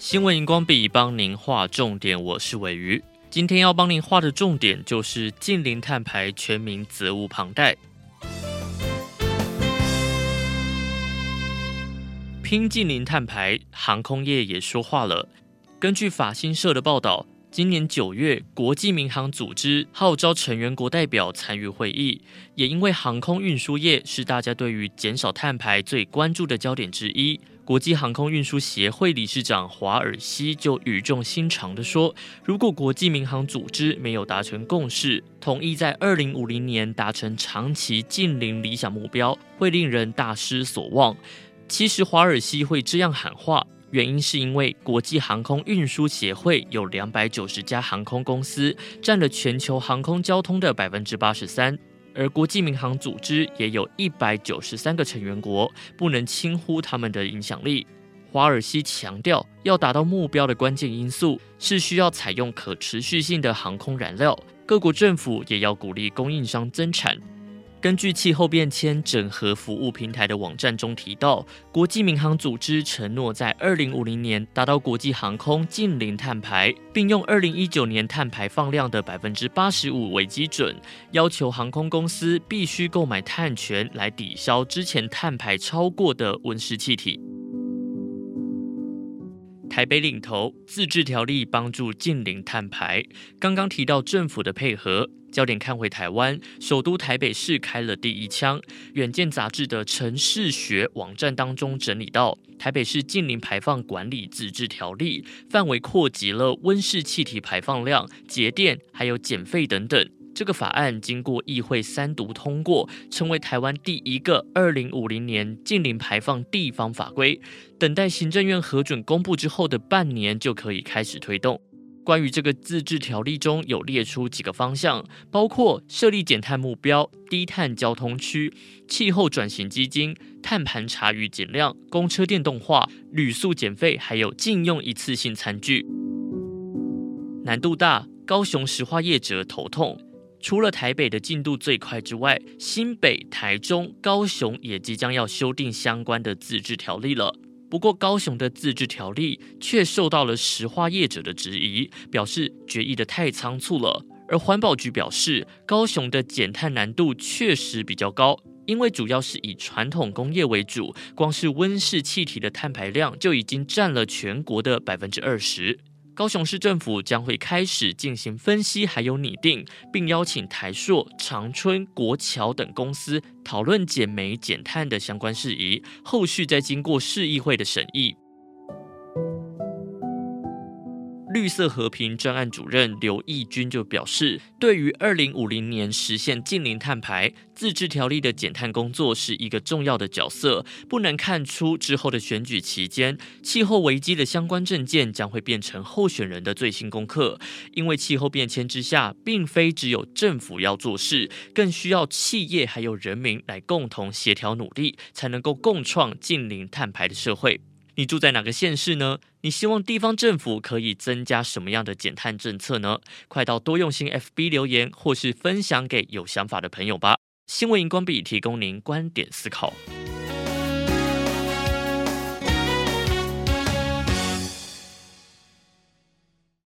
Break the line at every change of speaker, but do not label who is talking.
新闻荧光笔帮您画重点，我是伟瑜。今天要帮您画的重点就是近零碳排，全民责无旁贷。拼近零碳排，航空业也说话了。根据法新社的报道，今年九月，国际民航组织号召成员国代表参与会议，也因为航空运输业是大家对于减少碳排最关注的焦点之一。国际航空运输协会理事长华尔西就语重心长地说：“如果国际民航组织没有达成共识，同意在二零五零年达成长期净零理想目标，会令人大失所望。”其实，华尔西会这样喊话。原因是因为国际航空运输协会有两百九十家航空公司，占了全球航空交通的百分之八十三，而国际民航组织也有一百九十三个成员国，不能轻忽他们的影响力。华尔西强调，要达到目标的关键因素是需要采用可持续性的航空燃料，各国政府也要鼓励供应商增产。根据气候变迁整合服务平台的网站中提到，国际民航组织承诺在二零五零年达到国际航空近零碳排，并用二零一九年碳排放量的百分之八十五为基准，要求航空公司必须购买碳权来抵消之前碳排超过的温室气体。台北领头自治条例帮助近邻碳排，刚刚提到政府的配合。焦点看回台湾，首都台北市开了第一枪。远见杂志的城市学网站当中整理到，台北市近零排放管理自治条例范围扩及了温室气体排放量、节电还有减费等等。这个法案经过议会三读通过，成为台湾第一个二零五零年净零排放地方法规。等待行政院核准公布之后的半年，就可以开始推动。关于这个自治条例中有列出几个方向，包括设立减碳目标、低碳交通区、气候转型基金、碳盘查与减量、公车电动化、旅宿减费，还有禁用一次性餐具。难度大，高雄石化业者头痛。除了台北的进度最快之外，新北、台中、高雄也即将要修订相关的自治条例了。不过，高雄的自治条例却受到了石化业者的质疑，表示决议得太仓促了。而环保局表示，高雄的减碳难度确实比较高，因为主要是以传统工业为主，光是温室气体的碳排量就已经占了全国的百分之二十。高雄市政府将会开始进行分析，还有拟定，并邀请台硕、长春、国桥等公司讨论减煤减碳的相关事宜，后续再经过市议会的审议。绿色和平专案主任刘义军就表示，对于二零五零年实现净零碳排，自治条例的减碳工作是一个重要的角色。不难看出，之后的选举期间，气候危机的相关政见将会变成候选人的最新功课。因为气候变迁之下，并非只有政府要做事，更需要企业还有人民来共同协调努力，才能够共创净零碳排的社会。你住在哪个县市呢？你希望地方政府可以增加什么样的减碳政策呢？快到多用心 FB 留言，或是分享给有想法的朋友吧。新闻荧光笔提供您观点思考。